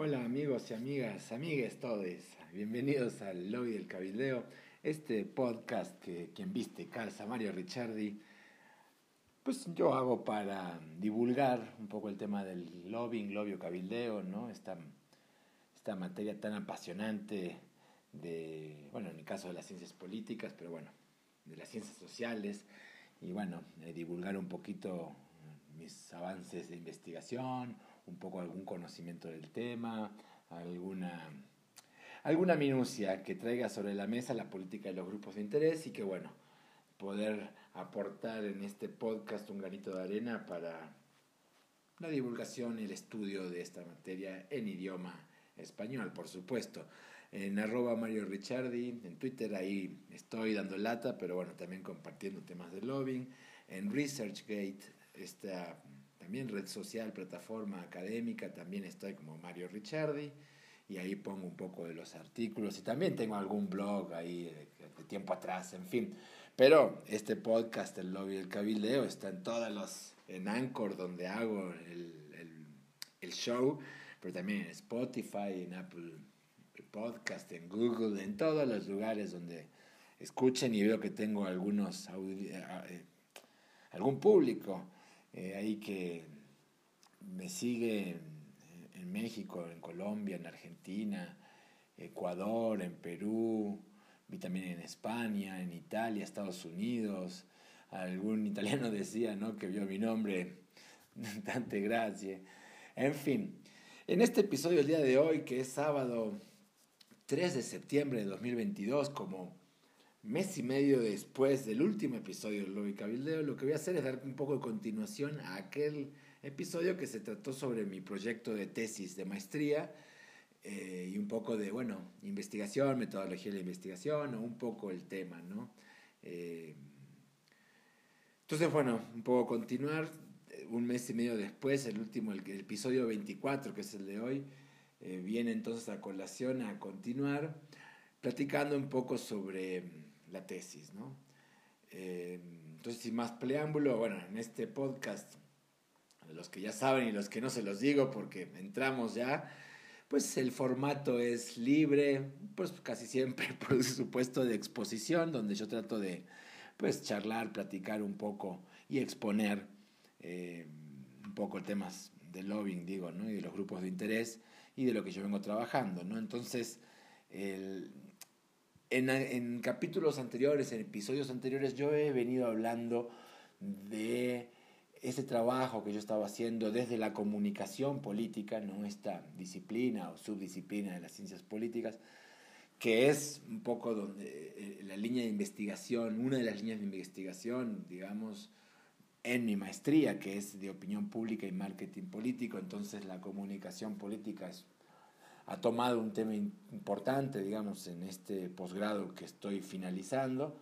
Hola amigos y amigas, amigues todos, bienvenidos al Lobby del Cabildeo, este podcast que quien viste calza, Mario Ricciardi, pues yo hago para divulgar un poco el tema del lobbying, lobby o cabildeo, ¿no? Esta, esta materia tan apasionante de, bueno, en el caso de las ciencias políticas, pero bueno, de las ciencias sociales, y bueno, divulgar un poquito mis avances de investigación, un poco algún conocimiento del tema, alguna, alguna minucia que traiga sobre la mesa la política de los grupos de interés y que bueno, poder aportar en este podcast un granito de arena para la divulgación y el estudio de esta materia en idioma español, por supuesto. En arroba Mario Ricciardi, en Twitter ahí estoy dando lata, pero bueno, también compartiendo temas de lobbying. En ResearchGate, esta también red social, plataforma académica, también estoy como Mario Ricciardi y ahí pongo un poco de los artículos y también tengo algún blog ahí de, tiempo atrás, en fin. Pero este podcast, el lobby del cabildeo, está en todos los, en Anchor donde hago el, el, show, pero también en Spotify, en Apple Podcast, en Google, en todos los lugares donde escuchen y veo que tengo algunos, eh, algún público eh, ahí que me sigue en, México, en Colombia, en Argentina, Ecuador, en Perú, vi también en España, en Italia, Estados Unidos. Algún italiano decía ¿no? que vio mi nombre, tante gracias. En fin, en este episodio del día de hoy, que es sábado 3 de septiembre de 2022, como mes y medio después del último episodio del Lobby Cabildeo, lo que voy a hacer es dar un poco de continuación a aquel episodio que se trató sobre mi proyecto de tesis de maestría eh, y un poco de, bueno, investigación, metodología de la investigación o un poco el tema, ¿no? Eh, entonces, bueno, un poco continuar, un mes y medio después, el último, el, episodio 24, que es el de hoy, eh, viene entonces a colación a continuar platicando un poco sobre la tesis, ¿no? Eh, entonces, sin más preámbulo, bueno, en este podcast, los que ya saben y los que no se los digo porque entramos ya, pues el formato es libre, pues casi siempre por supuesto de exposición, donde yo trato de pues charlar, platicar un poco y exponer eh, un poco temas del lobbying, digo, ¿no? Y de los grupos de interés y de lo que yo vengo trabajando, ¿no? Entonces, el, en, capítulos anteriores, en episodios anteriores, yo he venido hablando de ese trabajo que yo estaba haciendo desde la comunicación política, ¿no? esta disciplina o subdisciplina de las ciencias políticas, que es un poco donde eh, la línea de investigación, una de las líneas de investigación, digamos, en mi maestría, que es de opinión pública y marketing político, entonces la comunicación política es ha tomado un tema importante, digamos, en este posgrado que estoy finalizando.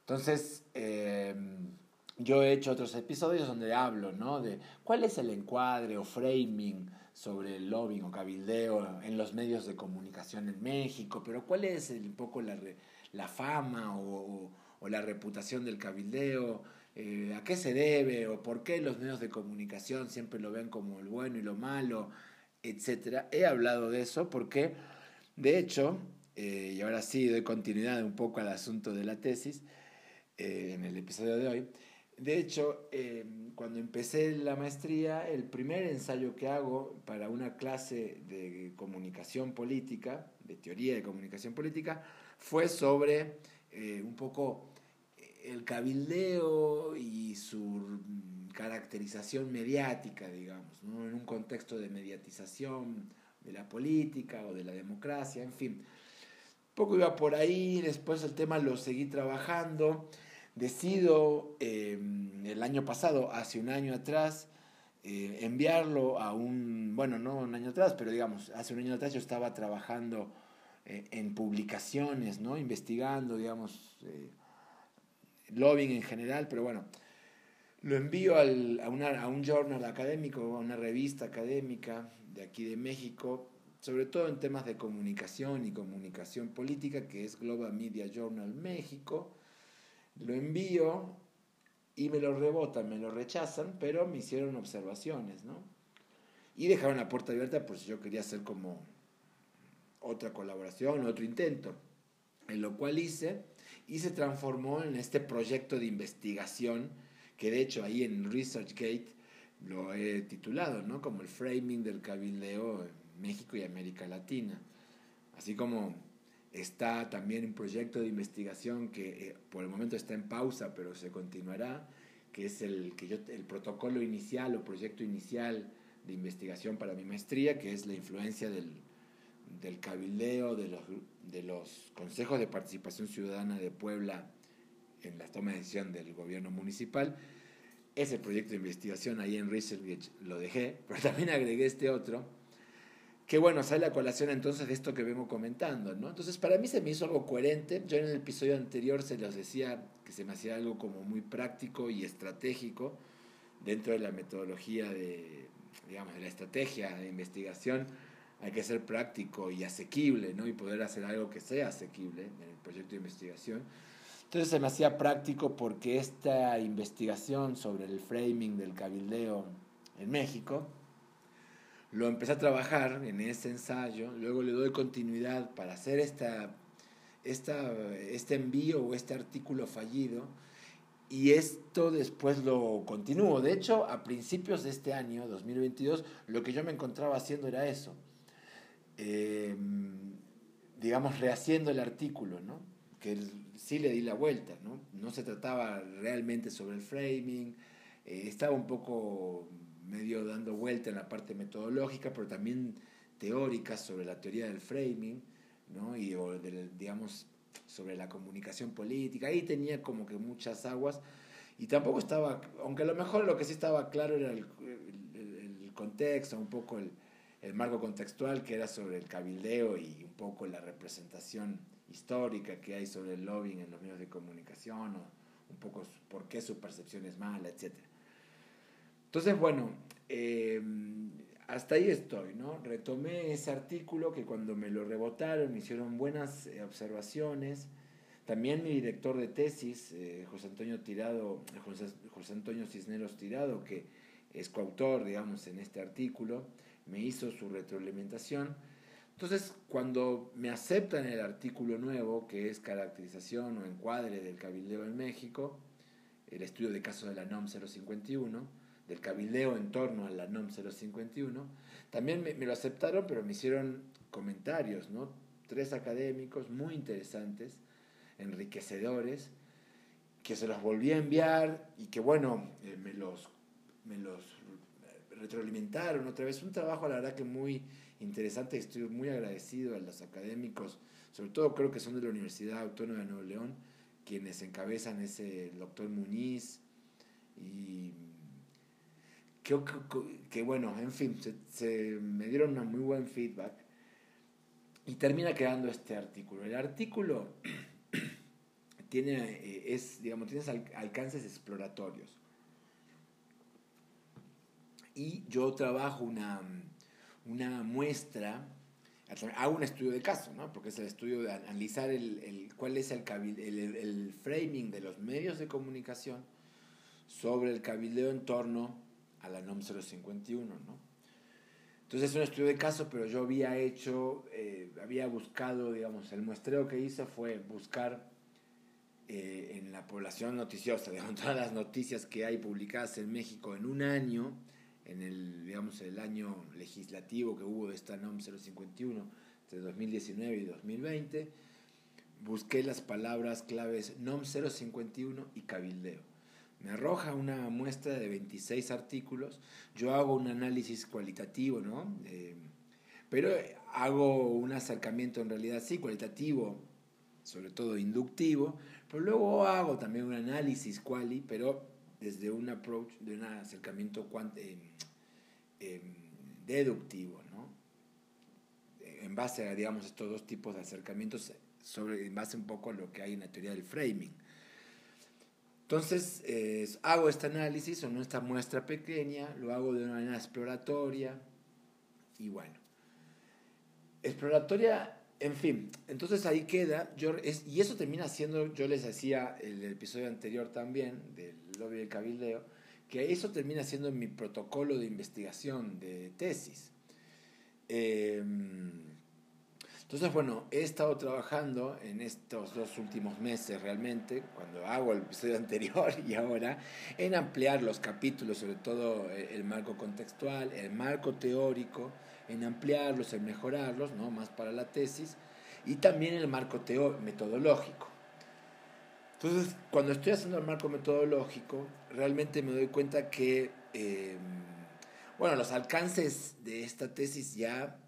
Entonces, em, yo he hecho otros episodios donde hablo, ¿no? De cuál es el encuadre o framing sobre el lobbying o cabildeo en los medios de comunicación en México, pero cuál es un poco la, la fama o, o, la reputación del cabildeo, eh, a qué se debe o por qué los medios de comunicación siempre lo ven como el bueno y lo malo, etcétera. He hablado de eso porque, de hecho, eh, y ahora sí doy continuidad un poco al asunto de la tesis eh, en el episodio de hoy. De hecho, em, cuando empecé la maestría, el primer ensayo que hago para una clase de comunicación política, de teoría de comunicación política, fue sobre eh, un poco el cabildeo y su caracterización mediática, digamos, ¿no? en un contexto de mediatización de la política o de la democracia, en fin. Poco iba por ahí, después el tema lo seguí trabajando. Decido em, el año pasado, hace un año atrás, eh, enviarlo a un, bueno, no un año atrás, pero digamos, hace un año atrás yo estaba trabajando eh, en publicaciones, ¿no? Investigando, digamos, eh, lobbying en general, pero bueno, lo envío al, a, una, a un journal académico, a una revista académica de aquí de México, sobre todo en temas de comunicación y comunicación política, que es Global Media Journal México. Lo envío y me lo rebotan, me lo rechazan, pero me hicieron observaciones, ¿no? y dejaron la puerta abierta, pues yo quería hacer como otra colaboración, otro intento, en lo cual hice y se transformó en este proyecto de investigación que de hecho ahí en ResearchGate lo he titulado, ¿no? Como el framing del cabildeo en México y América Latina. Así como está también un proyecto de investigación que eh, por el momento está en pausa, pero se continuará, que es el, que yo, el protocolo inicial o proyecto inicial de investigación para mi maestría, que es la influencia del, del cabildeo, de los, de los consejos de participación ciudadana de Puebla en la toma de decisión del gobierno municipal. Ese proyecto de investigación ahí en Research lo dejé, pero también agregué este otro, que bueno, sale a colación entonces de esto que vengo comentando, ¿no? Entonces para mí se me hizo algo coherente, yo en el episodio anterior se los decía que se me hacía algo como muy práctico y estratégico dentro de la metodología de, digamos, de la estrategia de investigación, hay que ser práctico y asequible, ¿no? Y poder hacer algo que sea asequible en el proyecto de investigación. Entonces se me hacía práctico porque esta investigación sobre el framing del cabildeo en México, lo empecé a trabajar en ese ensayo, luego le doy continuidad para hacer esta, esta, este envío o este artículo fallido, y esto después lo continúo. De hecho, a principios de este año, 2022, lo que yo me encontraba haciendo era eso. Em, digamos, rehaciendo el artículo, ¿no? Que sí le di la vuelta, ¿no? no se trataba realmente sobre el framing, eh, estaba un poco medio dando vuelta en la parte metodológica, pero también teórica sobre la teoría del framing, ¿no? y digamos sobre la comunicación política, ahí tenía como que muchas aguas, y tampoco estaba, aunque a lo mejor lo que sí estaba claro era el, el contexto, un poco el, el marco contextual que era sobre el cabildeo y un poco la representación histórica que hay sobre el lobbying en los medios de comunicación o un poco por qué su percepción es mala, etc. Entonces, bueno, eh, hasta ahí estoy, ¿no? Retomé ese artículo que cuando me lo rebotaron me hicieron buenas eh, observaciones. También mi director de tesis, eh, José Antonio Tirado, José, José Antonio Cisneros Tirado, que es coautor, digamos, en este artículo, me hizo su retroalimentación. Entonces, cuando me aceptan el artículo nuevo, que es caracterización o encuadre del cabildeo en México, el estudio de casos de la NOM 051, del cabildeo en torno a la NOM 051, también me, me lo aceptaron, pero me hicieron comentarios, ¿no? Tres académicos muy interesantes, enriquecedores, que se los volví a enviar y que, bueno, eh, me los, me los retroalimentaron otra vez. Un trabajo, la verdad, que muy interesante. Estoy muy agradecido a los académicos, sobre todo creo que son de la Universidad Autónoma de Nuevo León, quienes encabezan ese doctor Muniz y que, que, bueno, en fin, se, me dieron un muy buen feedback y termina quedando este artículo. El artículo tiene, eh, es, digamos, tiene alcances exploratorios y yo trabajo una, una muestra, hago un estudio de caso, ¿no? porque es el estudio de analizar el, el cuál es el, el, el, framing de los medios de comunicación sobre el cabildeo en torno a la NOM 051. ¿no? Entonces es un estudio de caso, pero yo había hecho, eh, había buscado, digamos, el muestreo que hice fue buscar eh, en la población noticiosa, de todas las noticias que hay publicadas en México en un año, en el, digamos, el año legislativo que hubo de esta NOM 051 entre 2019 y 2020, busqué las palabras claves NOM 051 y cabildeo. Me arroja una muestra de 26 artículos, yo hago un análisis cualitativo, ¿no? Eh, pero hago un acercamiento en realidad sí cualitativo, sobre todo inductivo, pero luego hago también un análisis quali, pero desde un approach, de un acercamiento eh, deductivo, ¿no? En base a, digamos, estos dos tipos de acercamientos, sobre, en base un poco a lo que hay en la teoría del framing. Entonces, hago este análisis o esta muestra pequeña, lo hago de una manera exploratoria y bueno. Exploratoria, en fin, entonces ahí queda, yo, y eso termina siendo, yo les decía el, el episodio anterior también, del lobby del cabildeo, que eso termina siendo mi protocolo de investigación de tesis. Em, entonces, bueno, he estado trabajando en estos dos últimos meses realmente, cuando hago el episodio anterior y ahora, en ampliar los capítulos, sobre todo eh, el marco contextual, el marco teórico, en ampliarlos, en mejorarlos, ¿no? más para la tesis, y también el marco metodológico. Entonces, cuando estoy haciendo el marco metodológico, realmente me doy cuenta que, em, bueno, los alcances de esta tesis ya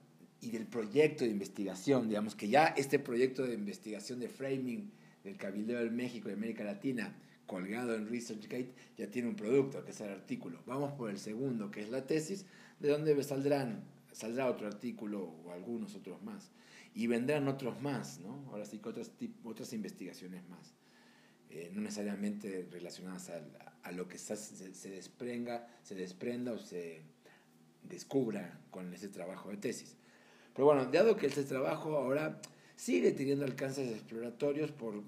y del proyecto de investigación, digamos que ya este proyecto de investigación de framing del Cabildeo del México y América Latina, colgado en ResearchGate, ya tiene un producto, que es el artículo. Vamos por el segundo, que es la tesis, de donde saldrán, saldrá otro artículo o algunos otros más. Y vendrán otros más, ¿no? Ahora sí que otras, otras investigaciones más. Eh, no necesariamente relacionadas a, lo que se, se, se desprenda o se descubra con ese trabajo de tesis. Pero bueno, dado que este trabajo ahora sigue teniendo alcances exploratorios por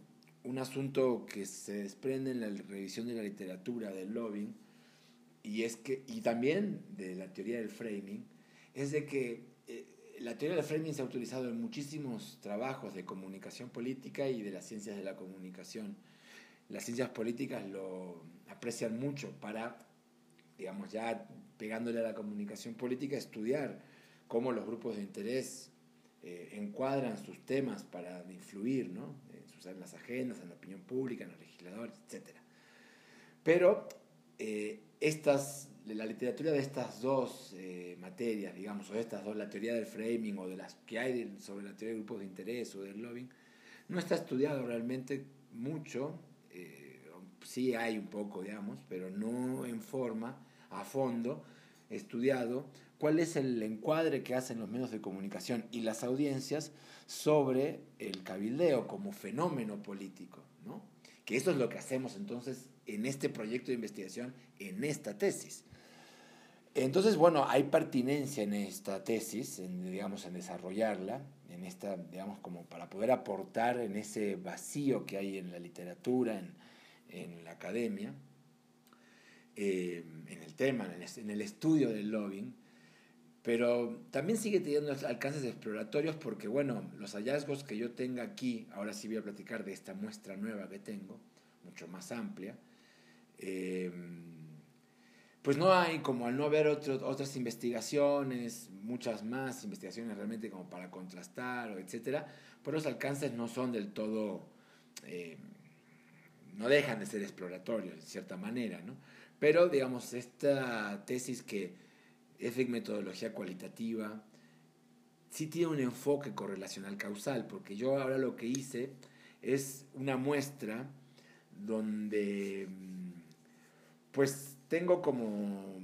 un asunto que se desprende en la revisión de la literatura del lobbying, y, es que, y también de la teoría del framing, es de que eh, la teoría del framing se ha utilizado en muchísimos trabajos de comunicación política y de las ciencias de la comunicación las ciencias políticas lo aprecian mucho para, digamos, ya pegándole a la comunicación política, estudiar cómo los grupos de interés eh, encuadran sus temas para influir ¿no? en, las agendas, en la opinión pública, en los legisladores, etc. Pero eh, estas, la literatura de estas dos eh, materias, digamos, o de estas dos, la teoría del framing o de las que hay sobre la teoría de grupos de interés o del lobbying, no está estudiado realmente mucho sí hay un poco, digamos, pero no en forma, a fondo, estudiado, cuál es el encuadre que hacen los medios de comunicación y las audiencias sobre el cabildeo como fenómeno político, ¿no? Que eso es lo que hacemos entonces en este proyecto de investigación, en esta tesis. Entonces, bueno, hay pertinencia en esta tesis, en, digamos, en desarrollarla, en esta, digamos, como para poder aportar en ese vacío que hay en la literatura, en, en la academia, eh, en el tema, en el, estudio del lobbying, pero también sigue teniendo alcances exploratorios porque, bueno, los hallazgos que yo tenga aquí, ahora sí voy a platicar de esta muestra nueva que tengo, mucho más amplia, eh, pues no hay, como al no haber otras investigaciones, muchas más investigaciones realmente como para contrastar, etcétera, pues los alcances no son del todo... Eh, no dejan de ser exploratorios, de cierta manera, ¿no? Pero, digamos, esta tesis que es de metodología cualitativa, sí tiene un enfoque correlacional causal, porque yo ahora lo que hice es una muestra donde, mm, pues, tengo como,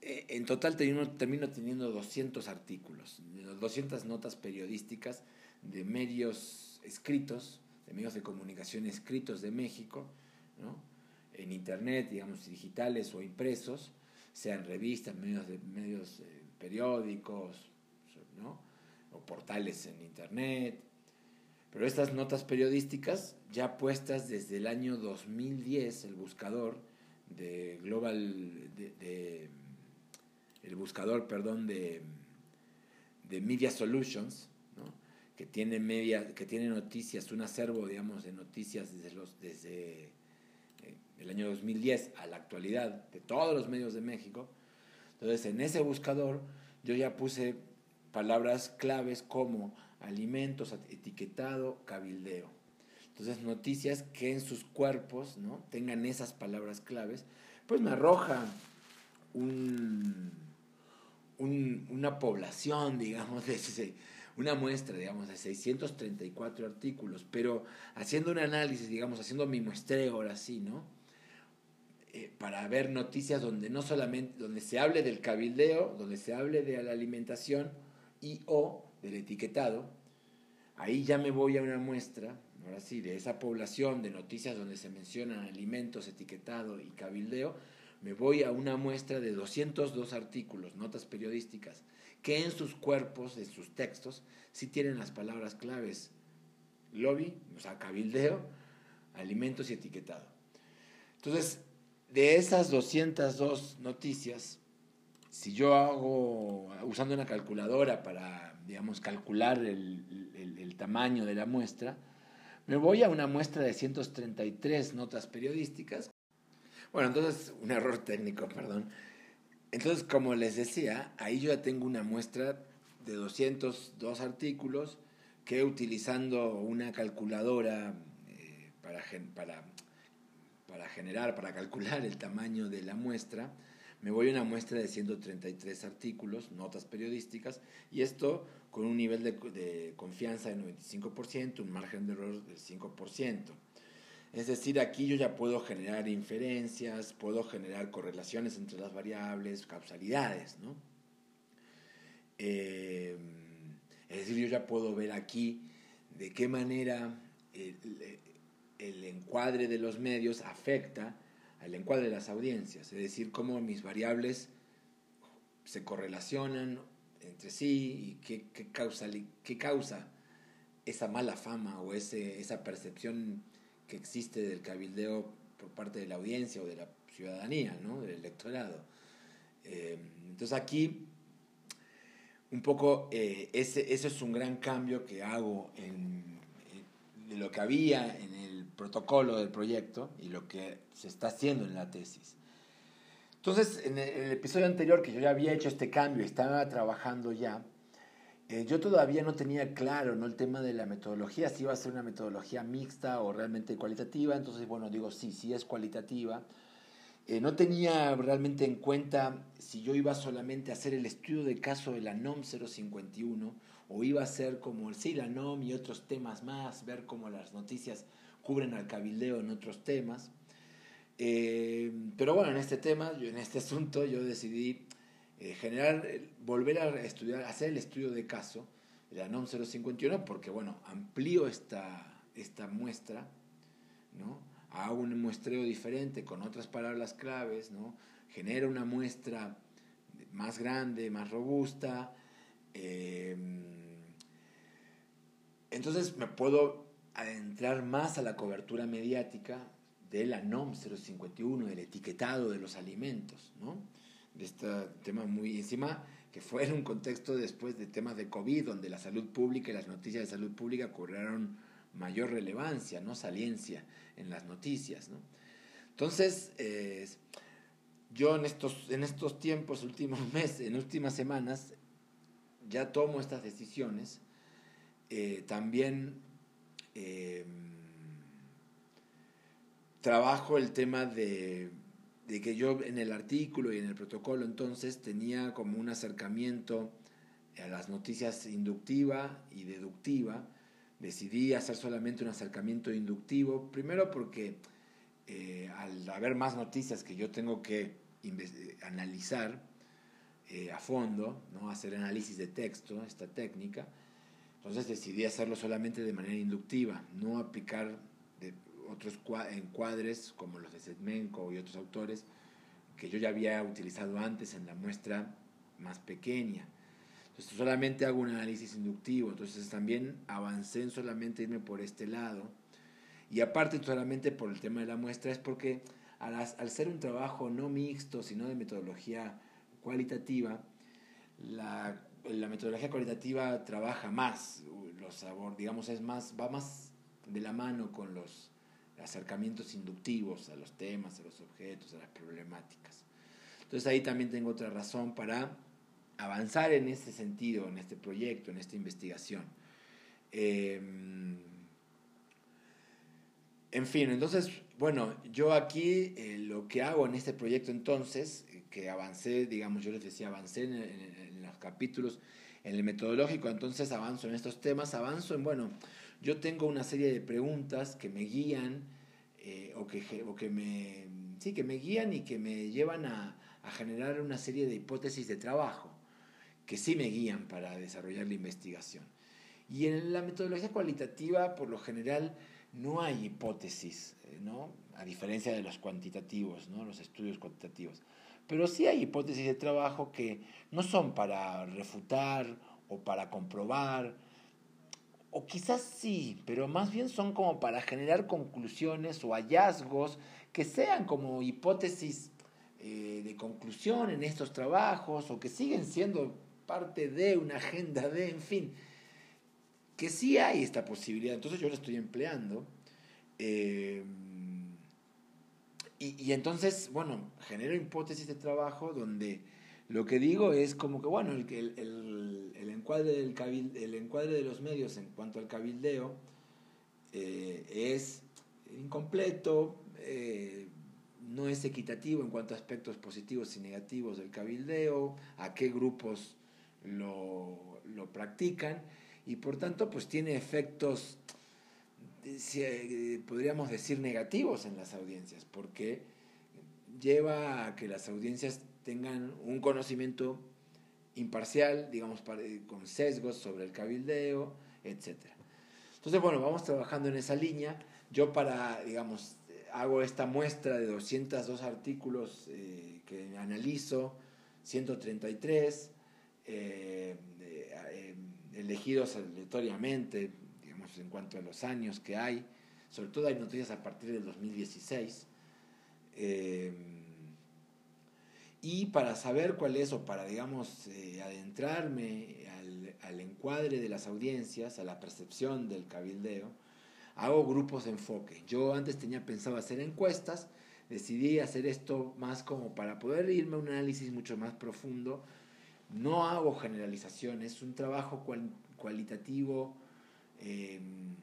eh, en total termino, teniendo 200 artículos, 200 notas periodísticas de medios escritos, de medios de comunicación escritos de México, en internet, digamos, digitales o impresos, sean revistas, medios, medios eh, periódicos, o portales en internet. Pero estas notas periodísticas, ya puestas desde el año 2010, el buscador de Global, de, el buscador, perdón, de, de Media Solutions, que tiene media, que tiene noticias, un acervo, digamos, de noticias desde los, desde eh, el año 2010 a la actualidad de todos los medios de México. Entonces, en ese buscador yo ya puse palabras claves como alimentos, etiquetado, cabildeo. Entonces, noticias que en sus cuerpos ¿no? tengan esas palabras claves, pues me arroja un, una población, digamos, de una muestra, digamos, de 634 artículos, pero haciendo un análisis, digamos, haciendo mi muestreo ahora sí, ¿no? Eh, para ver noticias donde no solamente, donde se hable del cabildeo, donde se hable de la alimentación y o del etiquetado, ahí ya me voy a una muestra, ahora sí, de esa población de noticias donde se mencionan alimentos, etiquetado y cabildeo, me voy a una muestra de 202 artículos, notas periodísticas, que en sus cuerpos, en sus textos, sí tienen las palabras claves lobby, o sea, cabildeo, alimentos y etiquetado. Entonces, de esas 202 noticias, si yo hago, usando una calculadora para, digamos, calcular el, tamaño de la muestra, me voy a una muestra de 133 notas periodísticas. Bueno, entonces, un error técnico, perdón. Entonces, como les decía, ahí yo ya tengo una muestra de 202 artículos que utilizando una calculadora eh, para, para, para generar, para calcular el tamaño de la muestra, me voy a una muestra de 133 artículos, notas periodísticas, y esto con un nivel de, confianza del 95%, un margen de error del 5%. Es decir, aquí yo ya puedo generar inferencias, puedo generar correlaciones entre las variables, causalidades, ¿no? Eh, es decir, yo ya puedo ver aquí de qué manera el encuadre de los medios afecta al encuadre de las audiencias, es decir, cómo mis variables se correlacionan entre sí y qué, causa, qué causa esa mala fama o ese, esa percepción que existe del cabildeo por parte de la audiencia o de la ciudadanía, ¿no? del electorado. Eh, entonces aquí, un poco, eh, ese, es un gran cambio que hago en, de lo que había en el protocolo del proyecto y lo que se está haciendo en la tesis. Entonces, en el, episodio anterior que yo ya había hecho este cambio estaba trabajando ya, eh, yo todavía no tenía claro ¿no? el tema de la metodología, si iba a ser una metodología mixta o realmente cualitativa. Entonces, bueno, digo, sí, sí es cualitativa. Eh, no tenía realmente en cuenta si yo iba solamente a hacer el estudio de caso de la NOM 051 o iba a ser como el sí, la NOM y otros temas más, ver cómo las noticias cubren al cabildeo en otros temas. Eh, pero bueno, en este tema, en este asunto, yo decidí eh, generar, volver a estudiar, hacer el estudio de caso de la NOM 051, porque bueno, amplío esta, esta muestra, ¿no? Hago un muestreo diferente con otras palabras claves, ¿no? Genero una muestra más grande, más robusta. Eh, entonces me puedo adentrar más a la cobertura mediática de la NOM 051, del etiquetado de los alimentos, ¿no? De este tema muy encima, que fue en un contexto después de temas de COVID, donde la salud pública y las noticias de salud pública cobraron mayor relevancia, ¿no? Saliencia en las noticias, ¿no? Entonces, yo en estos, en estos tiempos, últimos meses, en últimas semanas, ya tomo estas decisiones. Eh, también eh, trabajo el tema de, que yo en el artículo y en el protocolo entonces tenía como un acercamiento a las noticias inductiva y deductiva. Decidí hacer solamente un acercamiento inductivo, primero porque eh, al haber más noticias que yo tengo que analizar eh, a fondo, ¿no? hacer análisis de texto, esta técnica, entonces decidí hacerlo solamente de manera inductiva, no aplicar otros encuadres como los de Sedmenko y otros autores que yo ya había utilizado antes en la muestra más pequeña. Entonces solamente hago un análisis inductivo, entonces también avancé en solamente irme por este lado. Y aparte solamente por el tema de la muestra es porque al, al ser un trabajo no mixto, sino de metodología cualitativa, la, la metodología cualitativa trabaja más, los sabor, digamos, es más, va más de la mano con los acercamientos inductivos a los temas, a los objetos, a las problemáticas. Entonces ahí también tengo otra razón para avanzar en ese sentido, en este proyecto, en esta investigación. Em, en fin, entonces, bueno, yo aquí eh, lo que hago en este proyecto entonces, que avancé, digamos, yo les decía, avancé en los capítulos, en el metodológico, entonces avanzo en estos temas, avanzo en, bueno, yo tengo una serie de preguntas que me guían eh, o, que, o que, me, sí, que me guían y que me llevan a, a generar una serie de hipótesis de trabajo que sí me guían para desarrollar la investigación. Y en la metodología cualitativa, por lo general, no hay hipótesis, eh, ¿no? a diferencia de los cuantitativos, ¿no? los estudios cuantitativos. Pero sí hay hipótesis de trabajo que no son para refutar o para comprobar, o quizás sí, pero más bien son como para generar conclusiones o hallazgos que sean como hipótesis eh, de conclusión en estos trabajos o que siguen siendo parte de una agenda de, en fin, que sí hay esta posibilidad. Entonces yo la estoy empleando. Eh, y, y, entonces, bueno, genero hipótesis de trabajo donde lo que digo es como que, bueno, el, el, el encuadre, del el encuadre de los medios en cuanto al cabildeo eh, es incompleto, eh, no es equitativo en cuanto a aspectos positivos y negativos del cabildeo, a qué grupos lo, lo practican y por tanto pues tiene efectos, eh, podríamos decir, negativos en las audiencias, porque lleva a que las audiencias tengan un conocimiento imparcial, digamos, eh, con sesgos sobre el cabildeo, etc. Entonces, bueno, vamos trabajando en esa línea. Yo para, digamos, hago esta muestra de 202 artículos eh, que analizo, 133, eh, elegidos aleatoriamente, digamos, en cuanto a los años que hay. Sobre todo hay noticias a partir del 2016. Y para saber cuál es, o para, digamos, eh, adentrarme al, al, encuadre de las audiencias, a la percepción del cabildeo, hago grupos de enfoque. Yo antes tenía pensado hacer encuestas, decidí hacer esto más como para poder irme a un análisis mucho más profundo. No hago generalizaciones, es un trabajo cualitativo. Em,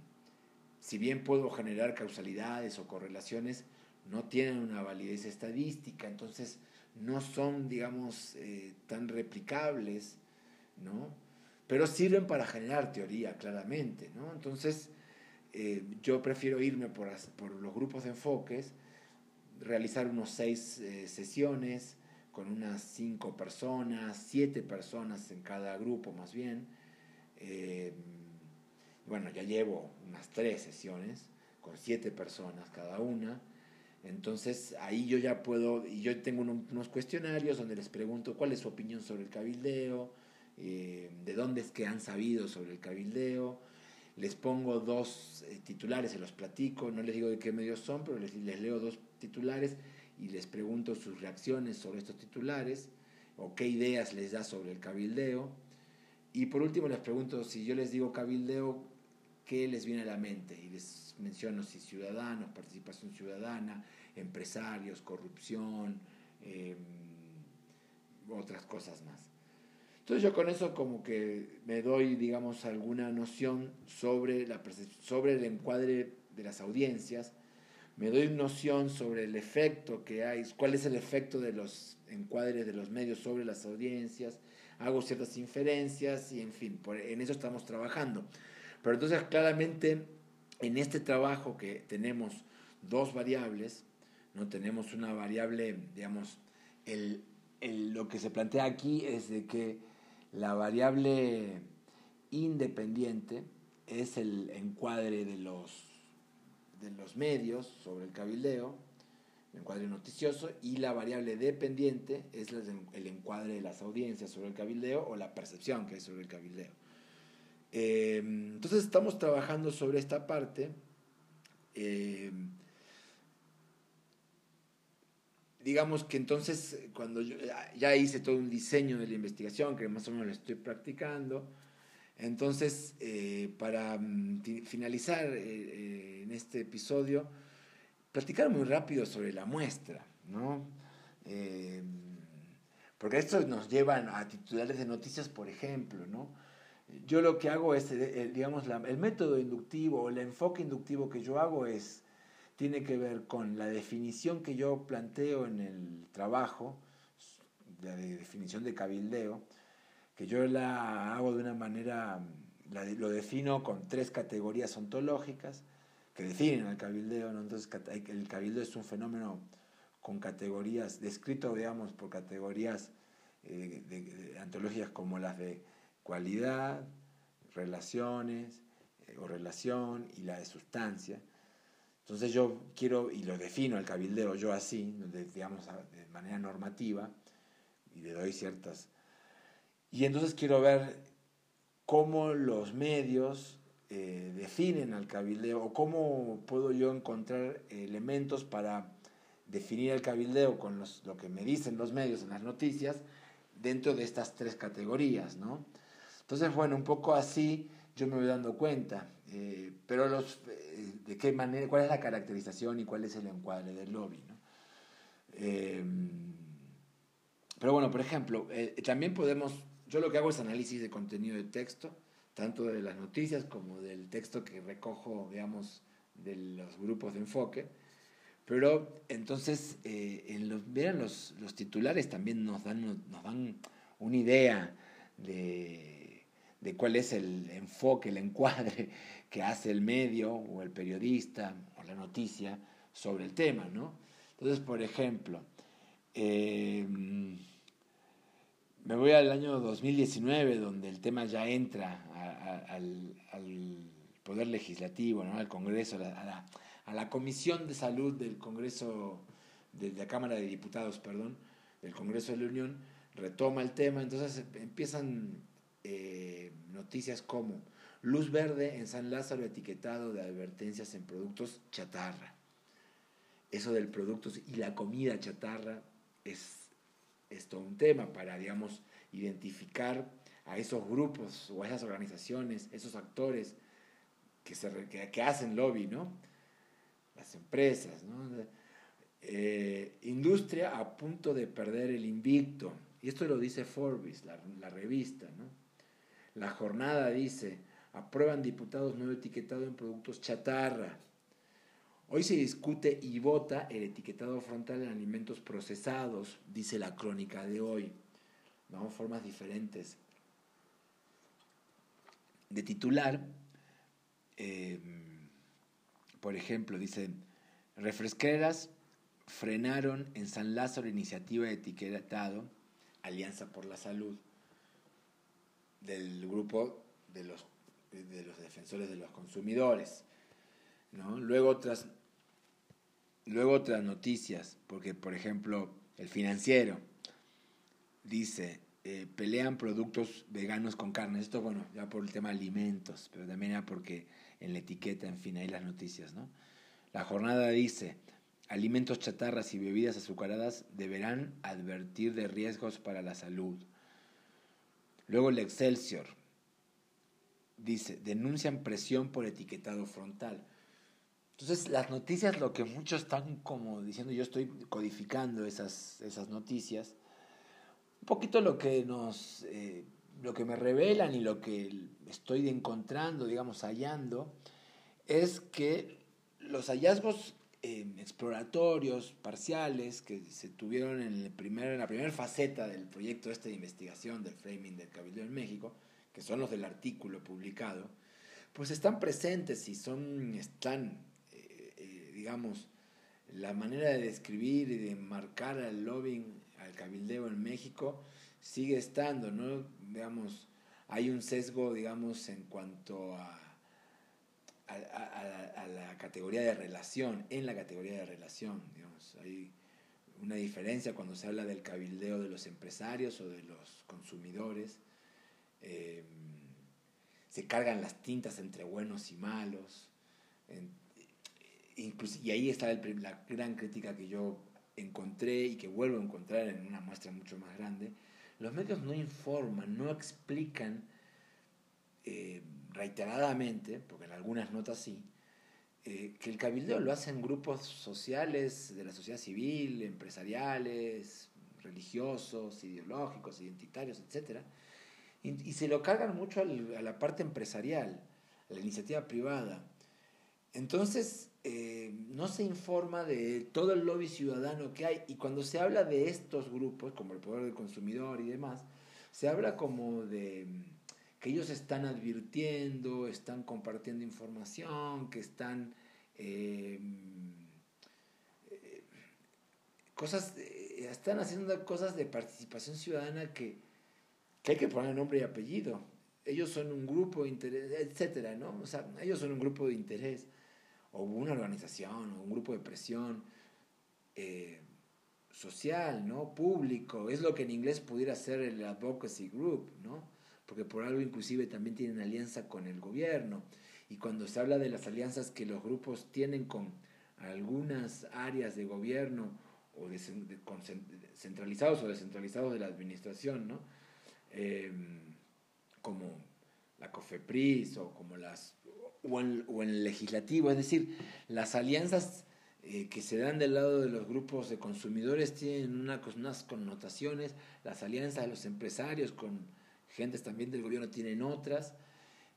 si bien puedo generar causalidades o correlaciones, no tienen una validez estadística, entonces no son, digamos, eh, tan replicables, ¿no? Pero sirven para generar teoría, claramente, ¿no? Entonces, eh, yo prefiero irme por, por, los grupos de enfoques, realizar unos seis eh, sesiones con unas cinco personas, siete personas en cada grupo más bien. bueno, ya llevo unas tres sesiones con siete personas cada una entonces ahí yo ya puedo, y yo tengo unos cuestionarios donde les pregunto cuál es su opinión sobre el cabildeo, eh, de dónde es que han sabido sobre el cabildeo. Les pongo dos eh, titulares, se los platico, no les digo de qué medios son, pero les, les leo dos titulares y les pregunto sus reacciones sobre estos titulares o qué ideas les da sobre el cabildeo. Y por último les pregunto si yo les digo cabildeo, ¿qué les viene a la mente? Y les menciono si ciudadanos, participación ciudadana, empresarios, corrupción, em, otras cosas más. Entonces yo con eso como que me doy, digamos, alguna noción sobre, la, sobre el encuadre de las audiencias, me doy noción sobre el efecto que hay, cuál es el efecto de los encuadres de los medios sobre las audiencias, hago ciertas inferencias y en fin, en eso estamos trabajando. Pero entonces claramente en este trabajo que tenemos dos variables, no tenemos una variable, digamos, el, lo que se plantea aquí es de que la variable independiente es el encuadre de los, de los medios sobre el cabildeo, el encuadre noticioso, y la variable dependiente es el encuadre de las audiencias sobre el cabildeo o la percepción que hay sobre el cabildeo. Eh, entonces estamos trabajando sobre esta parte. Eh, digamos que entonces cuando yo ya hice todo un diseño de la investigación que más o menos lo estoy practicando, entonces eh, para mm, finalizar en este episodio, platicar muy rápido sobre la muestra, ¿no? porque esto nos lleva a titulares de noticias, por ejemplo, ¿no? Yo lo que hago es, eh, eh, digamos, el método inductivo o el enfoque inductivo que yo hago es, tiene que ver con la definición que yo planteo en el trabajo, la definición de cabildeo, que yo la hago de una manera, lo defino con tres categorías ontológicas que definen al cabildeo, entonces el cabildeo es un fenómeno con categorías, descrito, digamos, por categorías eh, antológicas como las de cualidad, relaciones eh, o relación y la de sustancia. Entonces yo quiero, y lo defino el cabildeo yo así, digamos de manera normativa, y le doy ciertas... Y entonces quiero ver cómo los medios eh, definen al cabildeo o cómo puedo yo encontrar elementos para definir el cabildeo con lo que me dicen los medios en las noticias dentro de estas tres categorías, ¿no? Entonces, bueno, un poco así yo me voy dando cuenta, eh, pero los, eh, de qué manera, cuál es la caracterización y cuál es el encuadre del lobby. Em, pero bueno, por ejemplo, eh, también podemos, yo lo que hago es análisis de contenido de texto, tanto de las noticias como del texto que recojo, digamos, de los grupos de enfoque. Pero entonces, en los, vean, los, los, titulares también nos dan, nos dan una idea de, de, cuál es el enfoque, el encuadre que hace el medio o el periodista o la noticia sobre el tema, ¿no? Entonces, por ejemplo, eh, me voy al año 2019, donde el tema ya entra al, Poder Legislativo, ¿no? al Congreso, a la, Comisión de Salud del Congreso, de, la Cámara de Diputados, perdón, del Congreso de la Unión, retoma el tema, entonces empiezan eh, noticias como luz verde en San Lázaro etiquetado de advertencias en productos chatarra. Eso del productos y la comida chatarra es es todo un tema para, digamos, identificar a esos grupos o a esas organizaciones, esos actores que, hacen lobby, ¿no? Las empresas, ¿no? Eh, industria a punto de perder el invicto. Y esto lo dice Forbes, la, la revista, ¿no? La jornada dice, aprueban diputados nuevo etiquetado en productos chatarra. Hoy se discute y vota el etiquetado frontal en alimentos procesados, dice la crónica de hoy. ¿no? Formas diferentes. De titular, eh, por ejemplo, dice, refresqueras frenaron en San Lázaro iniciativa de etiquetado Alianza por la Salud del grupo de los, de los defensores de los consumidores. ¿no? Luego otras Luego otras noticias, porque por ejemplo el financiero dice, eh, pelean productos veganos con carne. Esto, bueno, ya por el tema alimentos, pero también ya porque en la etiqueta, en fin, hay las noticias, ¿no? La jornada dice, alimentos chatarras y bebidas azucaradas deberán advertir de riesgos para la salud. Luego el Excelsior dice, denuncian presión por etiquetado frontal. Entonces, las noticias, lo que muchos están como diciendo, yo estoy codificando esas, esas noticias, un poquito lo que nos, eh, lo que me revelan y lo que estoy encontrando, digamos, hallando, es que los hallazgos eh, exploratorios, parciales, que se tuvieron en, el primer, en la primera faceta del proyecto este de investigación del framing del Cabildo en México, que son los del artículo publicado, pues están presentes y son, están digamos, la manera de describir y de marcar al lobbying, al cabildeo en México, sigue estando, ¿no? Digamos, hay un sesgo, digamos, en cuanto a, a, la categoría de relación, en la categoría de relación, digamos, hay una diferencia cuando se habla del cabildeo de los empresarios o de los consumidores. Eh, se cargan las tintas entre buenos y malos y ahí está la gran crítica que yo encontré y que vuelvo a encontrar en una muestra mucho más grande. Los medios no informan, no explican eh, reiteradamente, porque en algunas notas sí, eh, que el cabildeo lo hacen grupos sociales de la sociedad civil, empresariales, religiosos, ideológicos, identitarios, etc. Y, se lo cargan mucho a la parte empresarial, a la iniciativa privada. Entonces, eh, no se informa de todo el lobby ciudadano que hay. Y cuando se habla de estos grupos, como el poder del consumidor y demás, se habla como de que ellos están advirtiendo, están compartiendo información, que están eh, eh, cosas, están haciendo cosas de participación ciudadana que, que hay que poner nombre y apellido. Ellos son un grupo de interés, etcétera, ¿no? O sea, ellos son un grupo de interés o una organización o un grupo de presión eh, social, ¿no? Público, es lo que en inglés pudiera ser el advocacy group, ¿no? Porque por algo inclusive también tienen alianza con el gobierno. y cuando se habla de las alianzas que los grupos tienen con algunas áreas de gobierno o de, centralizados o descentralizados de la administración, ¿no? Em, como la COFEPRIS o como las o en, el legislativo, es decir, las alianzas eh, que se dan del lado de los grupos de consumidores tienen unas connotaciones, las alianzas de los empresarios con gentes también del gobierno tienen otras,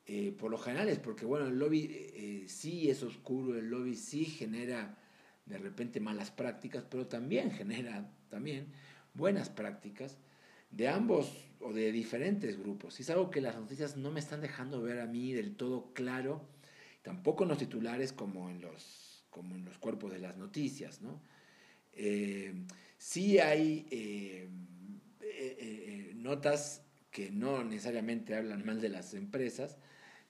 eh, por lo general porque, bueno, el lobby eh, sí es oscuro, el lobby sí genera de repente malas prácticas, pero también genera también buenas prácticas de ambos o de diferentes grupos. Y es algo que las noticias no me están dejando ver a mí del todo claro, tampoco en los titulares como en los, como en los cuerpos de las noticias, ¿no? Eh, sí hay notas que no necesariamente hablan mal de las empresas,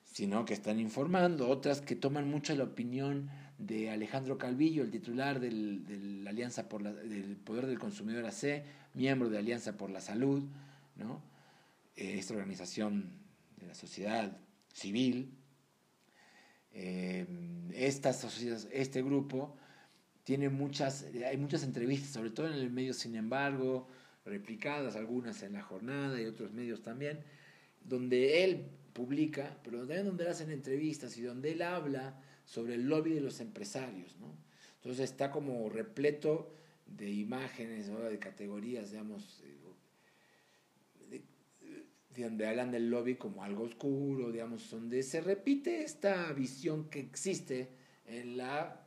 sino que están informando, otras que toman mucho la opinión de Alejandro Calvillo, el titular del, de Alianza por del Poder del Consumidor AC, miembro de Alianza por la Salud, ¿no? Eh, esta organización de la sociedad civil. Eh, este grupo tiene muchas, hay muchas entrevistas, sobre todo en el medio, sin embargo, replicadas, algunas en la jornada y otros medios también, donde él publica, pero también donde le hacen entrevistas y donde él habla sobre el lobby de los empresarios, ¿no? Entonces está como repleto de imágenes, de categorías, digamos, de, donde hablan del lobby como algo oscuro, digamos, donde se repite esta visión que existe en, la,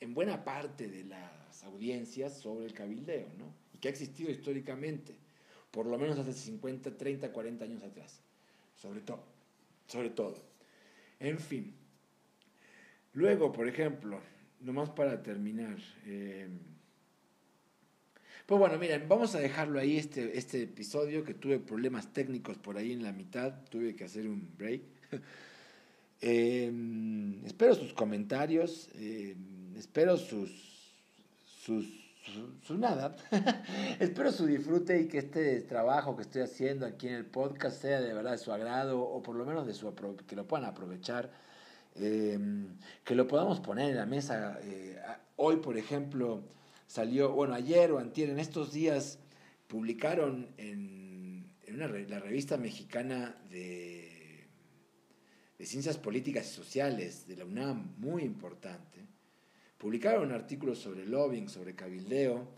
en buena parte de las audiencias sobre el cabildeo, ¿no? Que ha existido históricamente, por lo menos hace 50, 30, 40 años atrás, sobre todo sobre todo. En fin. Luego, por ejemplo, nomás para terminar. Eh, pues bueno, miren, vamos a dejarlo ahí este, este episodio que tuve problemas técnicos por ahí en la mitad, tuve que hacer un break. Eh, espero sus comentarios, eh, espero sus, sus su, nada. Espero su disfrute y que este trabajo que estoy haciendo aquí en el podcast sea de verdad de su agrado o por lo menos de su que lo puedan aprovechar, em, que lo podamos poner en la mesa. Eh, hoy, por ejemplo, salió, bueno, ayer o antier, en estos días, publicaron en, una, la revista mexicana de, de Ciencias Políticas y Sociales de la UNAM, muy importante, Publicaron artículos sobre lobbying, sobre cabildeo,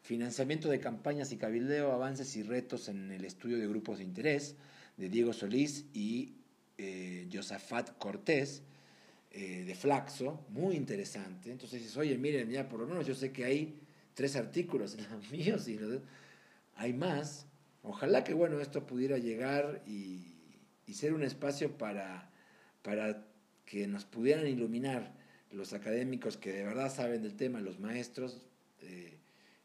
financiamiento de campañas y cabildeo, avances y retos en el estudio de grupos de interés, de Diego Solís y eh, Josafat Cortés, eh, de Flaxo, muy interesante. Entonces dices, oye, miren, ya por lo menos yo sé que hay tres artículos los míos y hay más. Ojalá que bueno, esto pudiera llegar y, y ser un espacio para, para que nos pudieran iluminar los académicos que de verdad saben del tema, los maestros, eh,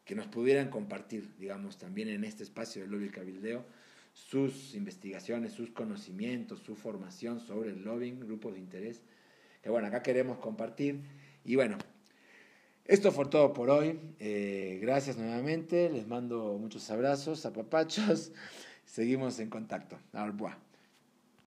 que nos pudieran compartir, digamos, también en este espacio del lobby cabildeo, sus investigaciones, sus conocimientos, su formación sobre el lobbying, grupos de interés, que bueno, acá queremos compartir. Y bueno, esto fue todo por hoy. Eh, gracias nuevamente, les mando muchos abrazos, apapachos, seguimos en contacto. Au.